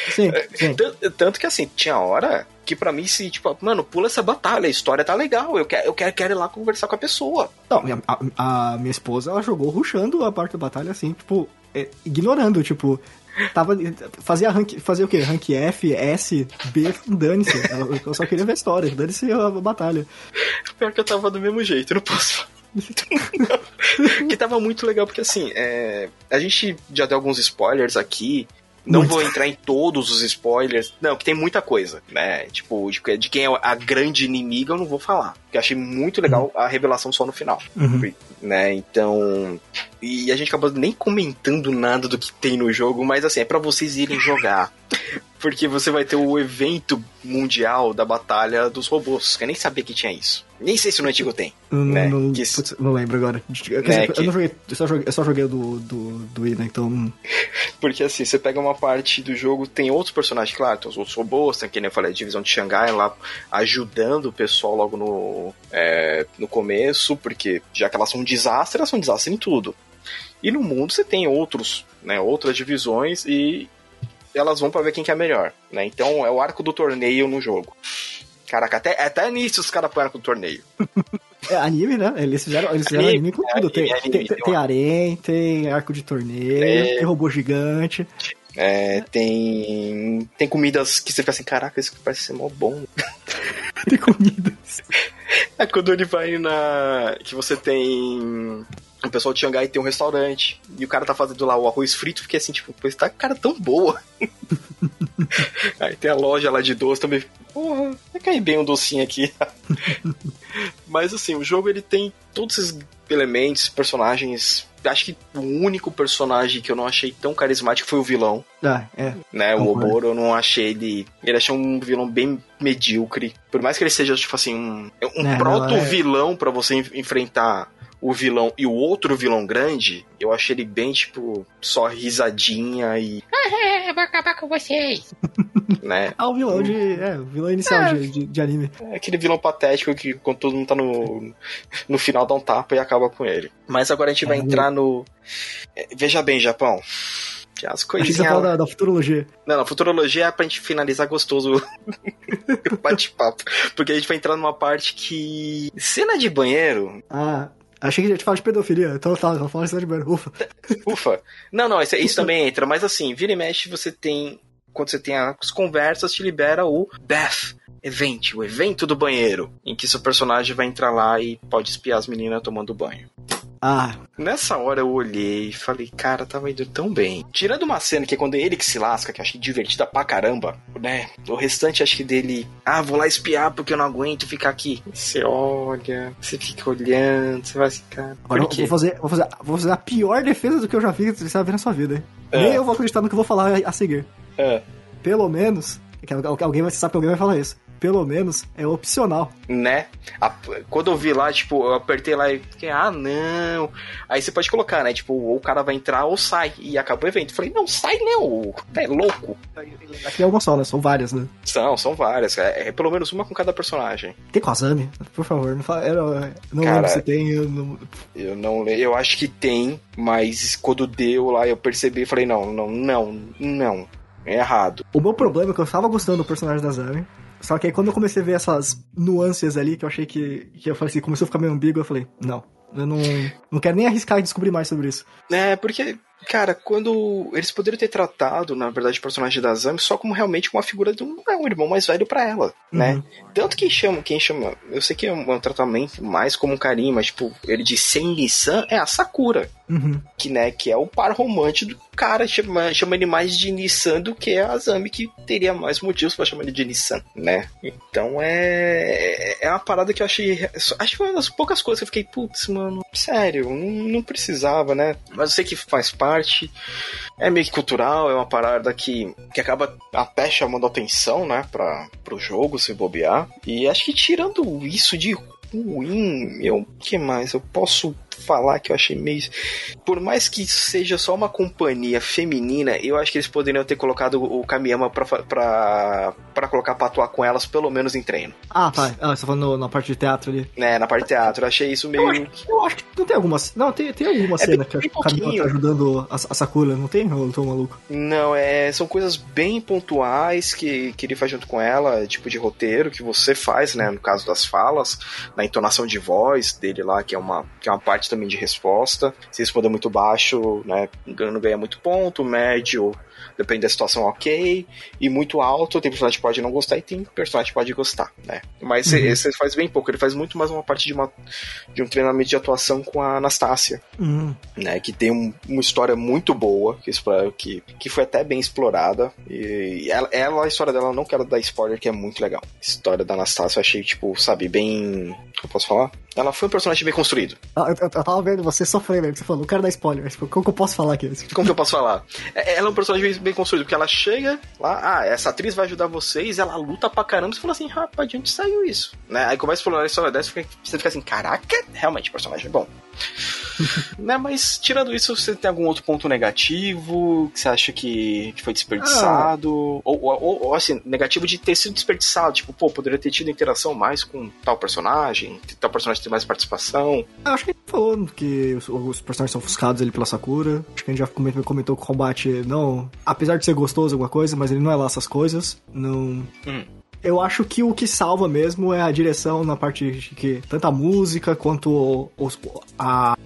Sim, sim. Tan- Tanto que assim, tinha hora que pra mim, se, tipo, mano, pula essa batalha, a história tá legal, eu quero, eu quero, quero ir lá conversar com a pessoa. Não, a, a minha esposa, ela jogou rushando a parte da batalha, assim, tipo, é, ignorando, tipo, tava, fazia rank, fazia o quê? Rank F, S, B, dane-se. Eu só queria ver a história, dane-se a batalha. Pior que eu tava do mesmo jeito, não posso falar. que tava muito legal, porque assim, é, a gente já deu alguns spoilers aqui. Não Muito. vou entrar em todos os spoilers. Não, que tem muita coisa, né? Tipo, de, de quem é a grande inimiga eu não vou falar. Porque achei muito legal a revelação só no final. Uhum. Né? Então. E a gente acabou nem comentando nada do que tem no jogo, mas assim, é pra vocês irem jogar. Porque você vai ter o evento mundial da batalha dos robôs. que Eu nem sabia que tinha isso. Nem sei se no antigo tem. Não, Né, não, que- putz, não lembro agora. Né, dizer, que- eu não joguei, eu só joguei, eu só joguei o do, do, do Ida, então. Porque assim, você pega uma parte do jogo, tem outros personagens, claro, tem os outros robôs, tem que nem eu falei, a divisão de Xangai lá ajudando o pessoal logo no, é, no começo, porque já que elas são desastre, elas são um desastre em tudo. E no mundo você tem outros, né, outras divisões e elas vão pra ver quem que é melhor, né? Então é o arco do torneio no jogo. Caraca, até, até nisso os caras põem arco do torneio. É anime, né? Eles fizeram, eles fizeram Anime, anime, com tudo. tem, anime, tem, tem tem harém, tem arco de torneio, É. tem robô gigante. É, tem. Tem comidas que você fica assim, caraca, isso parece ser mó bom. Tem comidas. É quando ele vai na. Que você tem. O pessoal de Xangai tem um restaurante. E o cara tá fazendo lá o arroz frito. Fiquei assim, tipo, esse tá cara tão boa. Aí tem a loja lá de doce também. Porra, vai cair bem um docinho aqui. Mas assim, o jogo ele tem todos esses elementos, personagens. Acho que o único personagem que eu não achei tão carismático foi o vilão, Ah, é. né? O. Oboro, eu não achei ele. Ele achei um vilão bem medíocre. Por mais que ele seja, tipo assim, um, um É, proto-vilão pra você en- enfrentar o vilão e o outro vilão grande, eu achei ele bem, tipo, só risadinha e. É, eu vou acabar com vocês. né? Ah, o vilão de. É, o vilão inicial de, de, de anime. É aquele vilão patético que quando todo mundo tá no, no final dá um tapa e acaba com ele. Mas agora a gente vai É, entrar no. é, Veja bem, Japão. Que as você coisinhas. fala da, da futurologia. Não, não, futurologia é pra gente finalizar gostoso o bate-papo. Porque a gente vai entrar numa parte que. Cena de banheiro. Ah, achei que a gente fala de pedofilia. Então tá, vou falar de cidade. Ufa. Ufa. Não, não, isso, isso também entra. Mas assim, vira e mexe, você tem. Quando você tem as conversas, te libera o Bath Event, o evento do banheiro. Em que seu personagem vai entrar lá e pode espiar as meninas tomando banho. Ah, Nessa hora eu olhei e falei, cara, tava indo tão bem. Tirando uma cena que é quando ele que se lasca, que eu achei divertida pra caramba, né? O restante acho que dele, ah, vou lá espiar porque eu não aguento ficar aqui. Você olha, você fica olhando, você vai ficar. agora Por quê? vou fazer, vou, fazer, vou fazer a pior defesa do que eu já fiz que você vai ver na sua vida. hein? É. Nem eu vou acreditar no que eu vou falar a, seguir. É. Pelo menos, alguém vai, você sabe que alguém vai falar isso. Pelo menos, é opcional. Né? A- quando eu vi lá, tipo, eu apertei lá e fiquei, ah, não. Aí você pode colocar, né? Tipo, ou o cara vai entrar ou sai. E acabou o evento. Eu falei, não, sai não. É louco. Aqui é uma só, né? São várias, né? São, são várias. É, é pelo menos uma com cada personagem. Tem com a Zami? Por favor, não fala. Eu não, Cara, lembro se tem. Eu não... Eu não le- eu acho que tem, mas quando deu lá, eu percebi e falei, não, não, não, não. É errado. O meu problema é que eu tava gostando do personagem da Zami. Só que aí quando eu comecei a ver essas nuances ali, que eu achei que, que eu falei assim, começou a ficar meio ambíguo, eu falei, não, eu não, não quero nem arriscar e descobrir mais sobre isso. É, porque, cara, quando. Eles poderiam ter tratado, na verdade, o personagem da Zami só como realmente uma figura de um, é, um irmão mais velho pra ela, né? Uhum. Tanto que chama, quem chama. Eu sei que é um, um tratamento mais como um carinho, mas, tipo, ele de Sen-Nissan é a Sakura. Uhum. Que, né, que é o par romântico do cara, chama, chama ele mais de Nissan do que a Zami, que teria mais motivos pra chamar ele de Nissan, né? Então é. É uma parada que eu achei. Acho que foi uma das poucas coisas que eu fiquei, putz, mano, sério, não, não precisava, né? Mas eu sei que faz parte. É meio que cultural, é uma parada que, que acaba até chamando atenção, né, pra, pro jogo, se bobear. E acho que tirando isso de ruim, eu, que mais? Eu posso falar que eu achei meio. Por mais que seja só uma companhia feminina, eu acho que eles poderiam ter colocado o Kamiyama pra, pra, pra colocar pra atuar com elas, pelo menos em treino. Ah, tá. Ah, você tá falando na parte de teatro ali. Né, na parte de teatro. Eu achei isso meio. Eu acho, eu acho que não tem algumas. Não, tem, tem alguma É cena bem- que o pouquinho. tá ajudando a, a Sakura, não tem? Eu tô maluco. Não, é, são coisas bem pontuais que, que ele faz junto com ela, tipo de roteiro que você faz, né? No caso das falas, na entonação de voz dele lá, que é uma, que é uma parte também de resposta. Se responder muito baixo, né? Não ganha muito ponto, médio, depende da situação, ok. E muito alto, tem personagem que pode não gostar e tem personagem que pode gostar, né? Mas Uhum. esse faz bem pouco, ele faz muito mais uma parte de, uma, de um treinamento de atuação com a Anastácia Hum. né, que tem um- uma história muito boa, que, que, que foi até bem explorada. E ela, ela, a história dela, não quero dar spoiler, que é muito legal. A história da Anastácia eu achei, tipo, sabe, bem. Eu posso falar? Ela foi um personagem bem construído. Ah, Eu, eu, eu tava vendo você sofrendo você falou, não quero dar spoiler. Tipo, como que eu posso falar aqui? Como que eu posso falar? É- Ela é um personagem bem, bem construído, porque ela chega lá, ah, essa atriz vai ajudar vocês, ela luta pra caramba, você fala assim, rapaz, de onde saiu isso? Né? Aí começa a explorar a história dessa, você fica assim, caraca, realmente, personagem é bom. né, mas tirando isso, você tem algum outro ponto negativo que você acha que, que foi desperdiçado? Ou, ou, ou- ou, assim, negativo de ter sido desperdiçado, tipo, pô, poderia ter tido interação mais com tal personagem, tal personagem ter mais participação. Ah, Acho que a gente falou que os, os personagens são ofuscados ali pela Sakura. Acho que a gente já comentou, comentou que o combate não. Apesar de ser gostoso alguma coisa, mas ele não é lá essas coisas. Não. Hum. Eu acho que o que salva mesmo é a direção na parte de que tanto a música quanto os, a,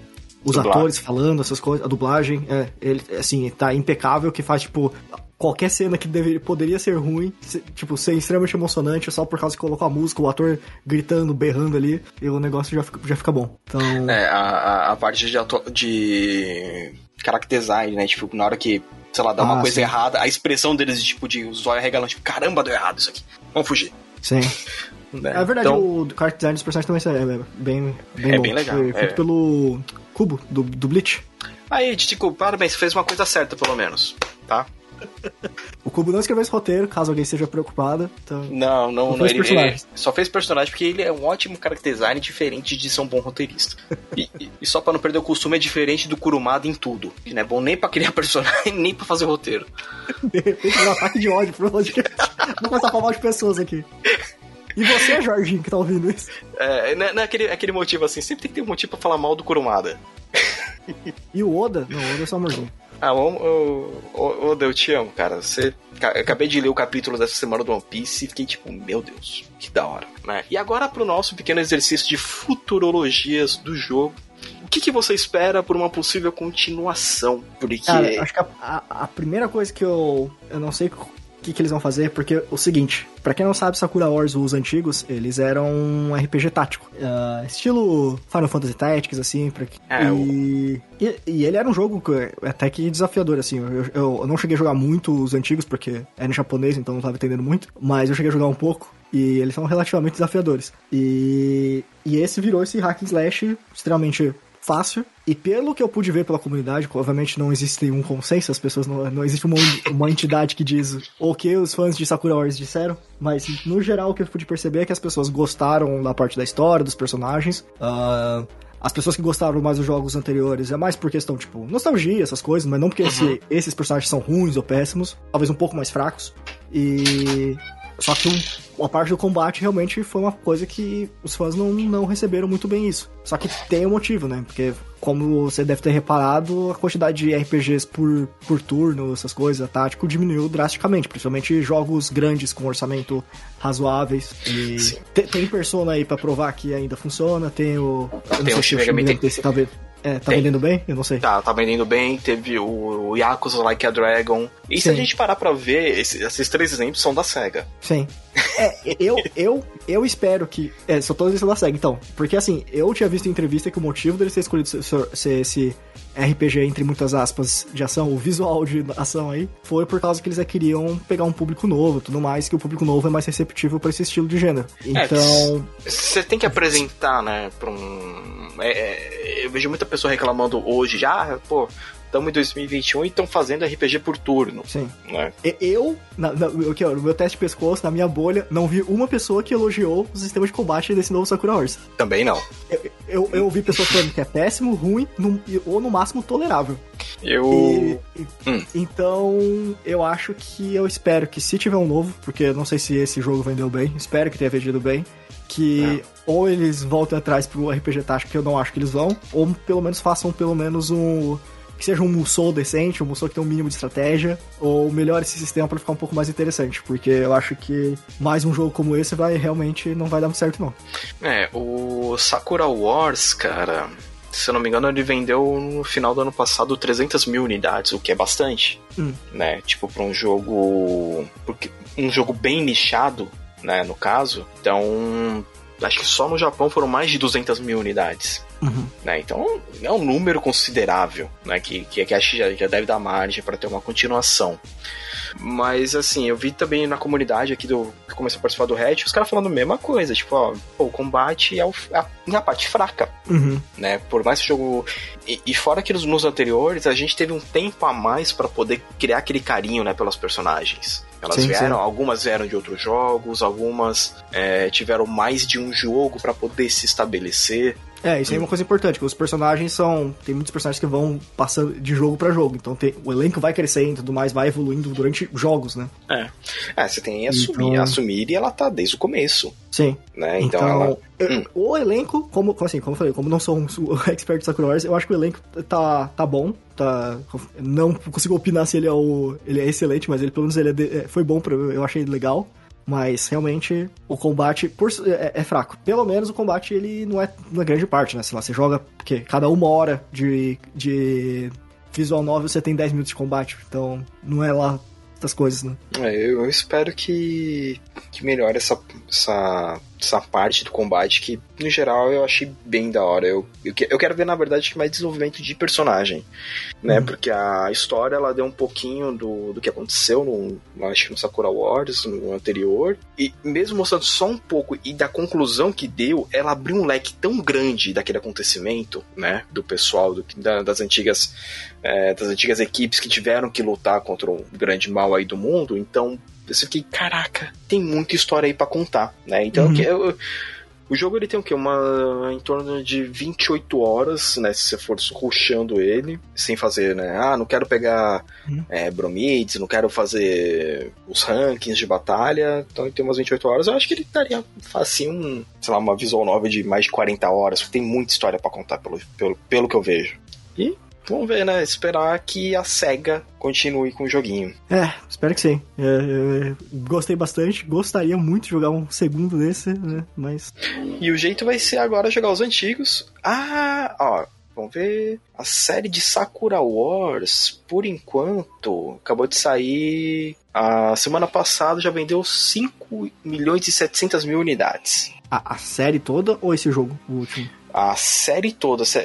os Dublagem. atores falando, essas coisas, a dublagem, é, ele, assim, tá impecável, que faz, tipo, qualquer cena que deveria, poderia ser ruim, se- tipo, ser extremamente emocionante só por causa que colocou a música, o ator gritando, berrando ali, e o negócio já fica, já fica bom. Então, É, a, a, parte de, atua- de character design, né? Tipo, na hora que, sei lá, dá uma Ah, coisa sim. errada, a expressão deles, tipo, de os olhos regalando, tipo, caramba, deu errado isso aqui. Vamos fugir. sim. né? É verdade, Então, o character design dos personagens também é é bem, bem É bom. bem legal, Foi é. feito pelo Cubo, do, do Bleach. Aí, Titico, parabéns, você fez uma coisa certa, pelo menos, tá? O Cubo não escreveu esse roteiro, caso alguém esteja preocupado. Então, Não, não, não fez ele, ele só fez personagem porque ele é um ótimo character design diferente de ser um bom roteirista. E, e- só pra não perder o costume, é diferente do Kurumada em tudo. Que não é bom nem pra criar personagem, nem pra fazer roteiro. de repente, um ataque de ódio pro podcast. Vou começar a falar mal de pessoas aqui. E você, Jorginho, que tá ouvindo isso? É, não é- não é aquele, aquele motivo assim, sempre tem que ter um motivo pra falar mal do Kurumada. E o Oda? Não, o Oda é só amorzinho. Ah, ô, ô, Oda, eu te amo, cara. Você. Eu acabei de ler o capítulo dessa semana do One Piece e fiquei tipo, meu Deus, que da hora, né? E agora pro nosso pequeno exercício de futurologias do jogo. O que, que você espera por uma possível continuação? Porque. Cara, acho que a, a- a primeira coisa que eu. Eu não sei o que, que eles vão fazer, porque o seguinte, pra quem não sabe, Sakura Wars, os antigos, eles eram um RPG tático. ah, estilo Final Fantasy Tactics, assim. Pra, que- É, e, e, e ele era um jogo que- até que desafiador, assim. Eu, eu, eu não cheguei a jogar muito os antigos, porque era em japonês, então não tava entendendo muito. Mas eu cheguei a jogar um pouco. E eles são relativamente desafiadores. E, e esse virou esse hack and slash extremamente fácil. E pelo que eu pude ver pela comunidade, obviamente não existe um consenso, as pessoas não, não existe uma, uma entidade que diz o que os fãs de Sakura Wars disseram, mas no geral o que eu pude perceber é que as pessoas gostaram da parte da história, dos personagens. Uh, as pessoas que gostaram mais dos jogos anteriores é mais por questão, tipo, nostalgia, essas coisas, mas não porque uhum. esse, esses personagens são ruins ou péssimos, talvez um pouco mais fracos. E só que uma parte do combate realmente foi uma coisa que os fãs não, não receberam muito bem isso. Só que tem um motivo, né? Porque, como você deve ter reparado, a quantidade de RPGs por, por turno, essas coisas, tático, diminuiu drasticamente. Principalmente jogos grandes com orçamento razoáveis. E tem, tem Persona aí pra provar que ainda funciona. Tem o. Eu tem o Shin Megami Tá vendo? É, tá Tem. vendendo bem? Eu não sei. Tá, tá vendendo bem. Teve o Yakuza Like a Dragon. E Sim. se a gente parar pra ver, esses, esses três exemplos são da SEGA. Sim. É, eu, eu, eu espero que. É, são todos esses da SEGA, então. Porque assim, eu tinha visto em entrevista que o motivo dele ter escolhido ser, ser esse RPG, entre muitas aspas, de ação, o visual de ação aí, foi por causa que eles queriam pegar um público novo tudo mais, que o público novo é mais receptivo para esse estilo de gênero. É, então. Você tem que apresentar, né, pra um. É, é, eu vejo muita pessoa reclamando hoje já, pô, estamos em 2021 e estão fazendo RPG por turno. Sim. Né? Eu, na, na, aqui, ó, no meu teste de pescoço, na minha bolha, não vi uma pessoa que elogiou o sistema de combate desse novo Sakura Wars. Também não. Eu, eu, eu ouvi pessoas falando que é péssimo, ruim, no, ou no máximo tolerável. Eu. E, hum. Então, eu acho que eu espero que se tiver um novo, porque eu não sei se esse jogo vendeu bem, espero que tenha vendido bem, que é. Ou eles voltem atrás pro RPG tático, que eu não acho que eles vão, ou pelo menos façam pelo menos um que seja um Musou decente, um Musou que tem um mínimo de estratégia, ou melhore esse sistema para ficar um pouco mais interessante, porque eu acho que mais um jogo como esse vai realmente não vai dar muito certo não. É, o Sakura Wars, cara, se eu não me engano, ele vendeu no final do ano passado 300 mil unidades, o que é bastante, hum. né? Tipo, para um jogo. Porque um jogo bem nichado, né? No caso. Então, acho que só no Japão foram mais de 200 mil unidades. Uhum. Né? Então é um número considerável, né? Que, que, que acho que já, já deve dar margem para ter uma continuação. Mas assim, eu vi também na comunidade aqui do que começou a participar do Reddit, os caras falando a mesma coisa, tipo, ó, o combate é o, a, a parte fraca, uhum. né? Por mais que o jogo. E, e, fora que nos, nos anteriores, a gente teve um tempo a mais para poder criar aquele carinho, né, pelos personagens. Elas sim, vieram, sim. algumas vieram de outros jogos, algumas é, tiveram mais de um jogo para poder se estabelecer. É, isso aí é uma coisa importante, que os personagens são. Tem muitos personagens que vão passando de jogo para jogo. Então tem, o elenco vai crescendo e tudo mais, vai evoluindo durante jogos, né? É. É, você tem a Sumir. Então... A Sumir ela tá desde o começo. Sim. Né? Então, então ela. Hum. O elenco, como, assim, como eu falei, como não sou um expert de Sakura Wars, eu acho que o elenco tá, tá bom. Tá, não consigo opinar se ele é, o, ele é excelente, mas ele pelo menos ele é de, é, foi bom, pra, eu achei legal. Mas realmente o combate por, é, é, fraco. Pelo menos o combate ele não é na grande parte, né? Sei lá, você joga porque cada uma hora de, de visual novel você tem 10 minutos de combate. Então não é lá das coisas, né? É, eu espero que, que melhore essa, essa essa parte do combate que, no geral, eu achei bem da hora. Eu, eu, eu quero ver, na verdade, mais desenvolvimento de personagem, né? Uhum. Porque a história, ela deu um pouquinho do, do que aconteceu no, acho que no Sakura Wars, no anterior, e mesmo mostrando só um pouco e da conclusão que deu, ela abriu um leque tão grande daquele acontecimento, né? Do pessoal, do, da, das antigas é, das antigas equipes que tiveram que lutar contra o grande mal aí do mundo, então eu fiquei, caraca, tem muita história aí para contar, né? Então uhum. eu, eu, o jogo ele tem o quê? Uma em torno de 28 horas, né? Se você for ruxando ele, sem fazer, né? Ah, não quero pegar uhum. é, bromides, não quero fazer os rankings de batalha. Então ele tem umas 28 horas. Eu acho que ele daria assim um, sei lá, uma visual nova de mais de 40 horas, porque tem muita história para contar pelo, pelo, pelo que eu vejo. E Vamos ver, né? Esperar que a SEGA continue com o joguinho. É, espero que sim. É, gostei bastante, gostaria muito de jogar um segundo desse, né? Mas. E o jeito vai ser agora jogar os antigos. Ah, ó. Vamos ver. A série de Sakura Wars, por enquanto, acabou de sair. A semana passada já vendeu 5 milhões e 700 mil unidades. A, a série toda ou esse jogo, o último? A série toda, se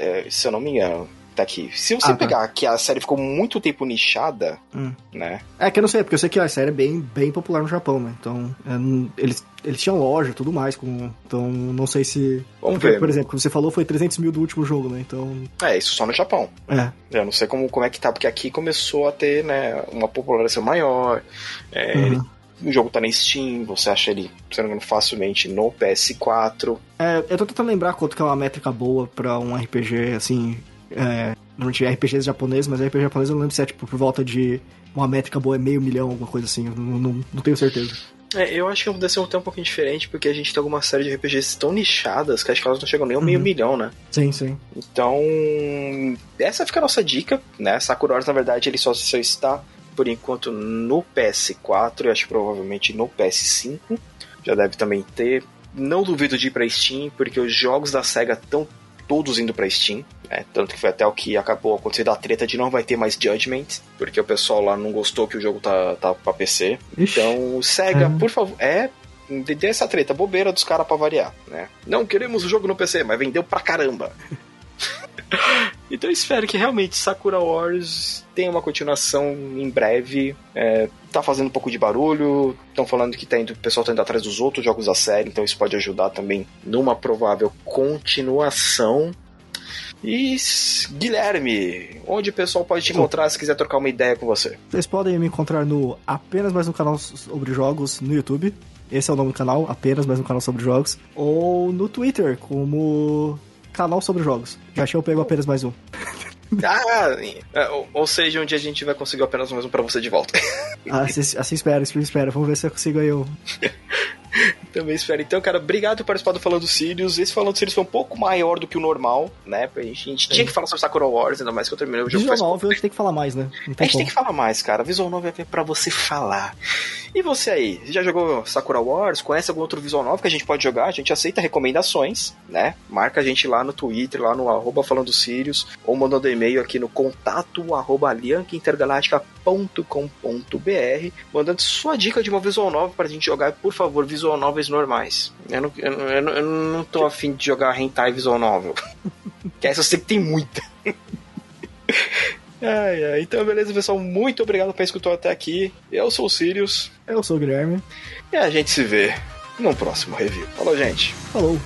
eu não me engano até aqui. Se você Ah, tá. pegar que a série ficou muito tempo nichada, Hum. né? É que eu não sei, porque eu sei que a série é bem, bem popular no Japão, né? Então, é, eles, eles tinham loja e tudo mais. Com, então, não sei se. Vamos porque, ver. Por exemplo, como você falou, foi 300 mil do último jogo, né? Então. É, isso só no Japão. É. Eu não sei como, como é que tá, porque aqui começou a ter, né, uma popularização maior. É, Uhum. ele- o jogo tá na Steam, você acha ele, se não me engano, facilmente no PS4. É, eu tô tentando lembrar quanto que é uma métrica boa pra um RPG, assim. É, normalmente RPGs japoneses, mas RPG japonês eu não lembro se é tipo por volta de. Uma métrica boa é meio milhão, alguma coisa assim. Eu não, não, não tenho certeza. É, eu acho que deve ser até um pouquinho diferente, porque a gente tem alguma série de RPGs tão nichadas que acho que elas não chegam nem ao meio Uhum. milhão, né? Sim, sim. Então, essa fica a nossa dica, né? Sakura Wars, na verdade, ele só, só está, por enquanto, no PS4 e acho que provavelmente no PS5. Já deve também ter. Não duvido de ir pra Steam, porque os jogos da SEGA estão todos indo pra Steam. Né? Tanto que foi até o que acabou acontecendo a treta de não vai ter mais Judgment, porque o pessoal lá não gostou que o jogo tá, tá pra PC. Ixi. Então, SEGA, É. por favor, é. Dê essa treta, bobeira dos caras pra variar, né? Não queremos o jogo no PC, mas vendeu pra caramba. então eu espero que realmente Sakura Wars tenha uma continuação em breve. É, tá fazendo um pouco de barulho, estão falando que tá indo, o pessoal tá indo atrás dos outros jogos da série, então isso pode ajudar também numa provável continuação. E Guilherme, onde o pessoal pode te encontrar se quiser trocar uma ideia com você? Vocês podem me encontrar no apenas mais um canal sobre jogos no YouTube. Esse é o nome do canal, apenas mais um canal sobre jogos. Ou no Twitter, como canal sobre jogos. Já tinha eu pego apenas mais um. Ah, é, ou, seja, um dia a gente vai conseguir apenas mais um pra você de volta. Assim, assim espera, assim espera. Vamos ver se eu consigo aí o. Também espero. Então, cara, obrigado por participar do Falando Sirius. Esse Falando Sirius foi um pouco maior do que o normal, né? A gente, a gente tinha que falar sobre Sakura Wars, ainda mais que eu terminei o jogo. Visual novel a gente tem que falar mais, né? A gente como. tem que falar mais, cara. Visual Novel é pra você falar. E você aí? Você já jogou Sakura Wars? Conhece algum outro Visual Novel que a gente pode jogar? A gente aceita recomendações, né? Marca a gente lá no Twitter, lá no arroba falando Sirius, ou mandando e-mail aqui no contato arroba aliancaintergaláctica.com.br mandando sua dica de uma Visual Novel pra gente jogar, por favor, Visual Novels normais. Eu não, eu, não- eu não- eu não tô afim de jogar Hentai Visual Novel. que essa eu sei que tem muita. Ai, ai. Então, beleza, pessoal. Muito obrigado por escutar até aqui. Eu sou o Sirius Eu sou o Guilherme. e a gente se vê no próximo review. Falou, gente. Falou.